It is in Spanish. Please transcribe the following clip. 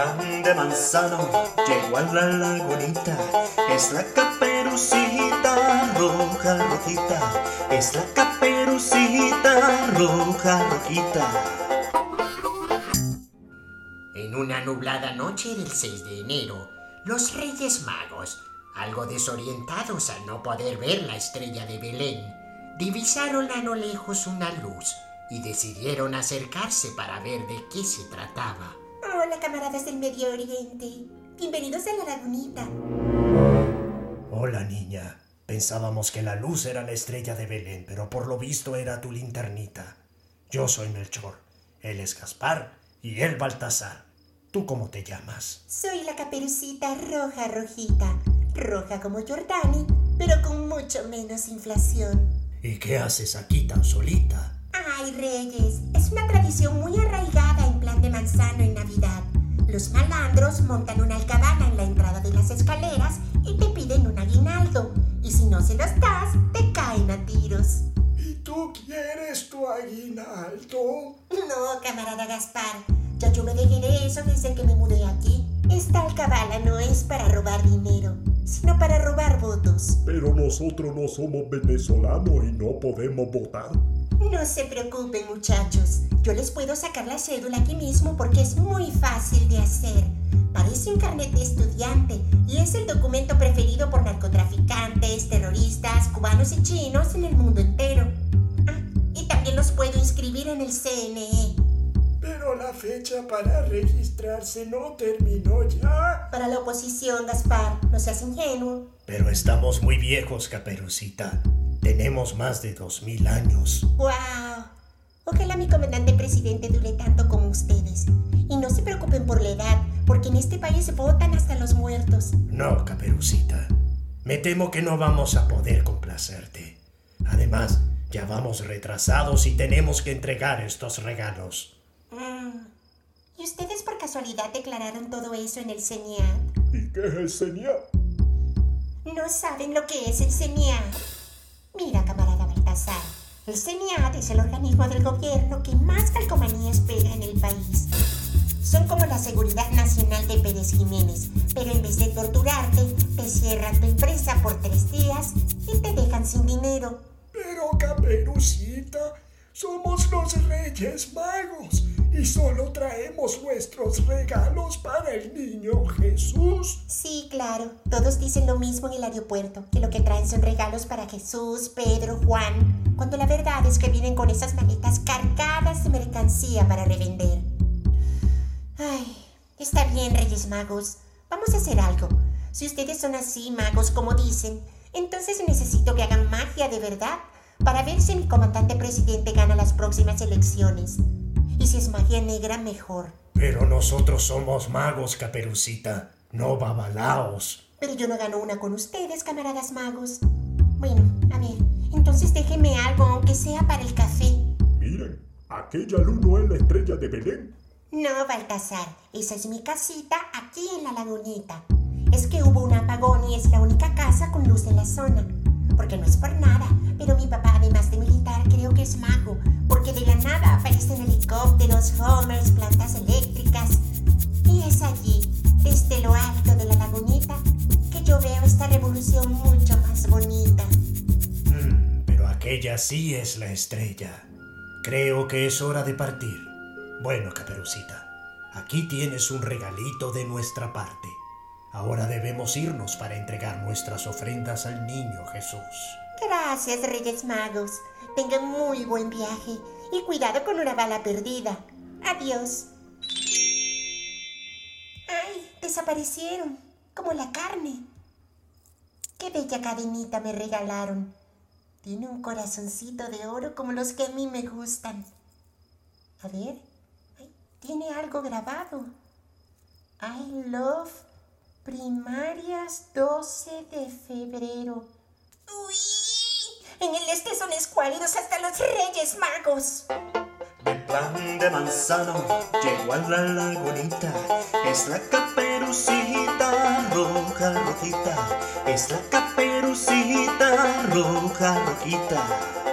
plan de manzano llegó a la lagunita. Es la caperucita roja, rojita. Es la caperucita roja, rojita. En una nublada noche del 6 de enero, los Reyes Magos, algo desorientados al no poder ver la estrella de Belén, divisaron a lo lejos una luz y decidieron acercarse para ver de qué se trataba. Hola, camaradas del Medio Oriente. Bienvenidos a la lagunita. Hola, niña. Pensábamos que la luz era la estrella de Belén, pero por lo visto era tu linternita. Yo soy Melchor, él es Gaspar y él Baltasar. ¿Tú cómo te llamas? Soy la caperucita roja, rojita. Roja como Jordani, pero con mucho menos inflación. ¿Y qué haces aquí tan solita? Ay, Reyes, es una tradición muy arraigada de manzano en Navidad. Los malandros montan una alcabala en la entrada de las escaleras y te piden un aguinaldo. Y si no se los das, te caen a tiros. ¿Y tú quieres tu aguinaldo? No, camarada Gaspar. Ya yo me dejé de eso desde que me mudé aquí. Esta alcabala no es para robar dinero, sino para robar votos. Pero nosotros no somos venezolanos y no podemos votar. No se preocupen muchachos, yo les puedo sacar la cédula aquí mismo porque es muy fácil de hacer. Parece un carnet de estudiante y es el documento preferido por narcotraficantes, terroristas, cubanos y chinos en el mundo entero. Ah, y también los puedo inscribir en el CNE. Pero la fecha para registrarse no terminó ya. Para la oposición, Gaspar, no seas ingenuo. Pero estamos muy viejos, Caperucita. Tenemos más de dos mil años. ¡Wow! Ojalá mi comandante presidente dure tanto como ustedes. Y no se preocupen por la edad, porque en este país se votan hasta los muertos. No, Caperucita. Me temo que no vamos a poder complacerte. Además, ya vamos retrasados y tenemos que entregar estos regalos. Mm. ¿Y ustedes por casualidad declararon todo eso en el CENIAT? ¿Y qué es el CENIAT? No saben lo que es el CENIAT. Mira, camarada Baltasar, el CENIAT es el organismo del gobierno que más calcomanías pega en el país. Son como la Seguridad Nacional de Pérez Jiménez, pero en vez de torturarte, te cierran tu empresa por tres días y te dejan sin dinero. Pero, Caperucita, somos los Reyes Magos y solo traemos nuestros regalos para el niño Jesús. Sí, claro. Todos dicen lo mismo en el aeropuerto, que lo que traen son regalos para Jesús, Pedro, Juan, cuando la verdad es que vienen con esas maletas cargadas de mercancía para revender. Ay, está bien, Reyes Magos. Vamos a hacer algo. Si ustedes son así, magos, como dicen, entonces necesito que hagan magia de verdad para ver si mi comandante presidente gana las próximas elecciones. Y si es magia negra, mejor. Pero nosotros somos magos, Caperucita, no babalaos. Pero yo no gano una con ustedes, camaradas magos. Bueno, a ver, entonces déjenme algo, aunque sea para el café. Miren, aquella luz no es la estrella de Belén. No, Baltasar, esa es mi casita aquí en la lagunita. Es que hubo un apagón y es la única casa con luz en la zona. Porque no es por nada, pero mi papá, además de militar, creo que es mago. Porque de la nada aparecen helicópteros, homers, plantas eléctricas. Y es allí, desde lo alto de la lagunita, que yo veo esta revolución mucho más bonita. Mm, pero aquella sí es la estrella. Creo que es hora de partir. Bueno, Caperucita, aquí tienes un regalito de nuestra parte. Ahora debemos irnos para entregar nuestras ofrendas al niño Jesús. Gracias, Reyes Magos. Tengan muy buen viaje y cuidado con una bala perdida. Adiós. ¡Ay! Desaparecieron, como la carne. Qué bella cadenita me regalaron. Tiene un corazoncito de oro como los que a mí me gustan. A ver, tiene algo grabado. I love primarias 12 de febrero. ¡Uy! En el este son escuálidos hasta los reyes magos. De plan de manzano llegó a la lagunita. Es la caperucita roja, rojita. Es la caperucita roja, rojita.